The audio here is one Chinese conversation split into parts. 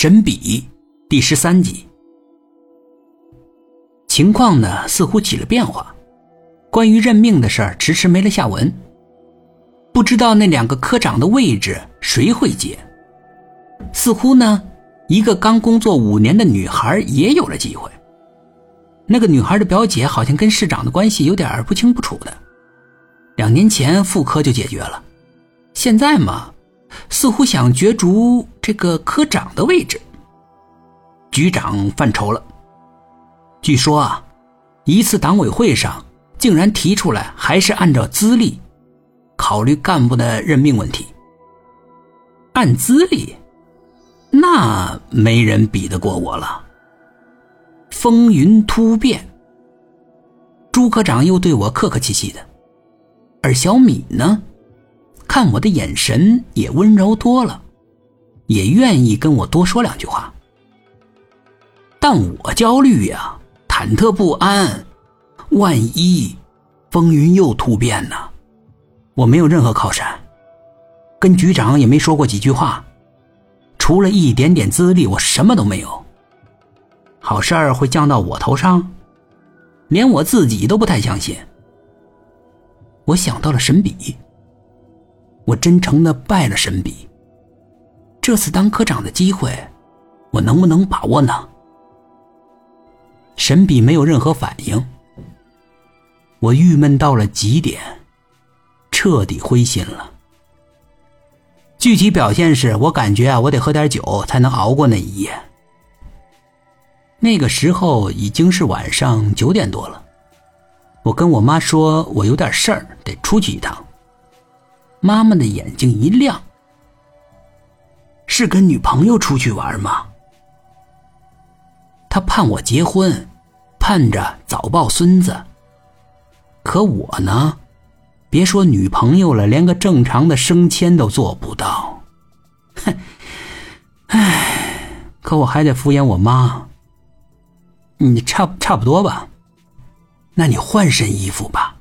神笔第十三集，情况呢似乎起了变化。关于任命的事儿迟迟没了下文，不知道那两个科长的位置谁会接。似乎呢，一个刚工作五年的女孩也有了机会。那个女孩的表姐好像跟市长的关系有点不清不楚的，两年前副科就解决了，现在嘛。似乎想角逐这个科长的位置，局长犯愁了。据说啊，一次党委会上竟然提出来，还是按照资历考虑干部的任命问题。按资历，那没人比得过我了。风云突变，朱科长又对我客客气气的，而小米呢？看我的眼神也温柔多了，也愿意跟我多说两句话。但我焦虑呀，忐忑不安，万一风云又突变呢？我没有任何靠山，跟局长也没说过几句话，除了一点点资历，我什么都没有。好事儿会降到我头上，连我自己都不太相信。我想到了神笔。我真诚的拜了神笔。这次当科长的机会，我能不能把握呢？神笔没有任何反应。我郁闷到了极点，彻底灰心了。具体表现是我感觉啊，我得喝点酒才能熬过那一夜。那个时候已经是晚上九点多了，我跟我妈说，我有点事儿，得出去一趟。妈妈的眼睛一亮，是跟女朋友出去玩吗？他盼我结婚，盼着早抱孙子。可我呢，别说女朋友了，连个正常的升迁都做不到。哼，唉，可我还得敷衍我妈。你差差不多吧？那你换身衣服吧，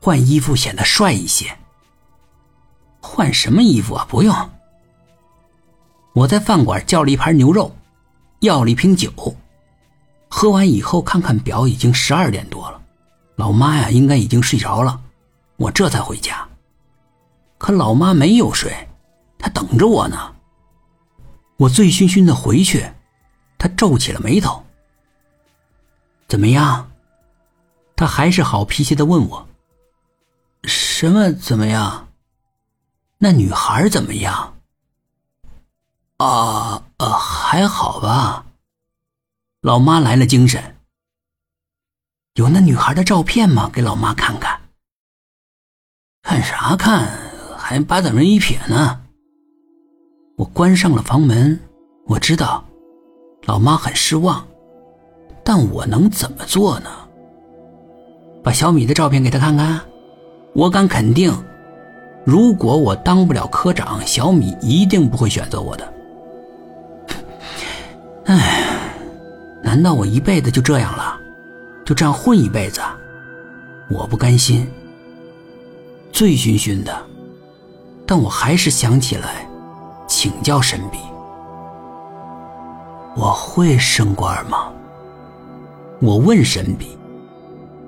换衣服显得帅一些。换什么衣服啊？不用。我在饭馆叫了一盘牛肉，要了一瓶酒。喝完以后，看看表，已经十二点多了。老妈呀，应该已经睡着了。我这才回家。可老妈没有睡，她等着我呢。我醉醺醺的回去，她皱起了眉头。怎么样？她还是好脾气的问我：“什么怎么样？”那女孩怎么样？啊呃，还好吧。老妈来了精神。有那女孩的照片吗？给老妈看看。看啥看？还八掌门一撇呢。我关上了房门。我知道，老妈很失望，但我能怎么做呢？把小米的照片给她看看。我敢肯定。如果我当不了科长，小米一定不会选择我的。唉，难道我一辈子就这样了？就这样混一辈子？我不甘心。醉醺醺的，但我还是想起来请教神笔。我会升官吗？我问神笔，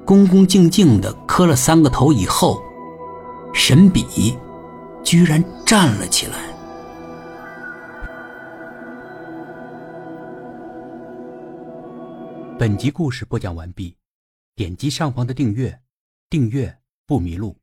恭恭敬敬的磕了三个头以后。神笔居然站了起来。本集故事播讲完毕，点击上方的订阅，订阅不迷路。